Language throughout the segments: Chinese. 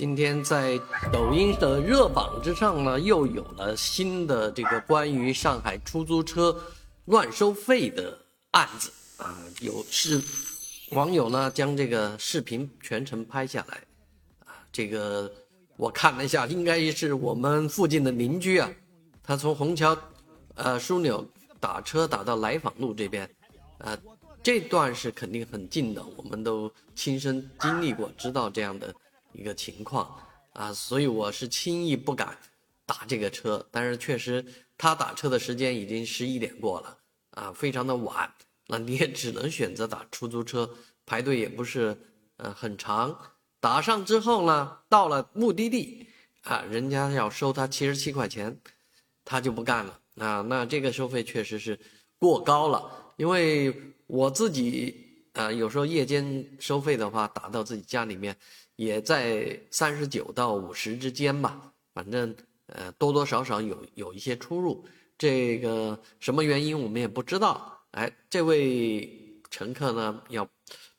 今天在抖音的热榜之上呢，又有了新的这个关于上海出租车乱收费的案子啊，有是网友呢将这个视频全程拍下来啊，这个我看了一下，应该是我们附近的邻居啊，他从虹桥呃枢纽打车打到来访路这边，啊，这段是肯定很近的，我们都亲身经历过，知道这样的。一个情况啊，所以我是轻易不敢打这个车。但是确实，他打车的时间已经十一点过了啊，非常的晚。那你也只能选择打出租车，排队也不是呃很长。打上之后呢，到了目的地啊，人家要收他七十七块钱，他就不干了啊。那这个收费确实是过高了，因为我自己啊，有时候夜间收费的话，打到自己家里面。也在三十九到五十之间吧，反正呃多多少少有有一些出入，这个什么原因我们也不知道。哎，这位乘客呢要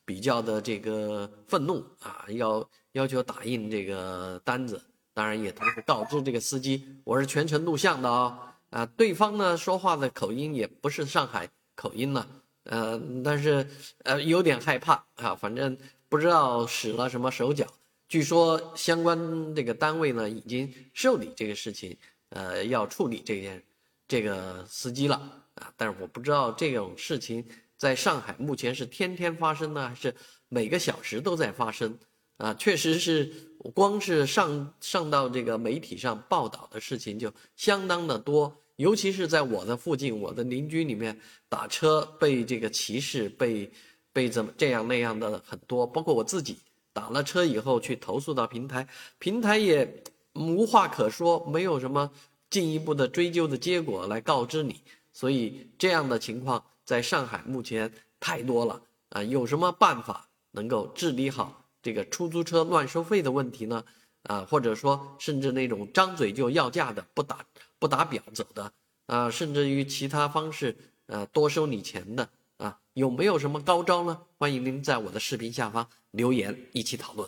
比较的这个愤怒啊，要要求打印这个单子，当然也同时告知这个司机我是全程录像的哦。啊，对方呢说话的口音也不是上海口音呢，呃，但是呃有点害怕啊，反正。不知道使了什么手脚，据说相关这个单位呢已经受理这个事情，呃，要处理这件这个司机了啊。但是我不知道这种事情在上海目前是天天发生呢，还是每个小时都在发生啊？确实是，光是上上到这个媒体上报道的事情就相当的多，尤其是在我的附近，我的邻居里面打车被这个歧视被。被怎么这样那样的很多，包括我自己打了车以后去投诉到平台，平台也无话可说，没有什么进一步的追究的结果来告知你，所以这样的情况在上海目前太多了啊！有什么办法能够治理好这个出租车乱收费的问题呢？啊，或者说甚至那种张嘴就要价的、不打不打表走的啊，甚至于其他方式呃多收你钱的。啊，有没有什么高招呢？欢迎您在我的视频下方留言，一起讨论。